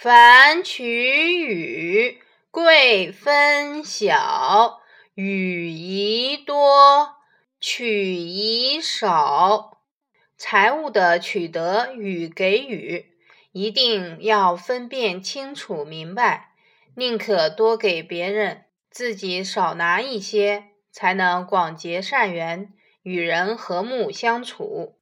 凡取与贵分小，与宜多，取宜少，财物的取得与给予，一定要分辨清楚明白，宁可多给别人，自己少拿一些，才能广结善缘，与人和睦相处。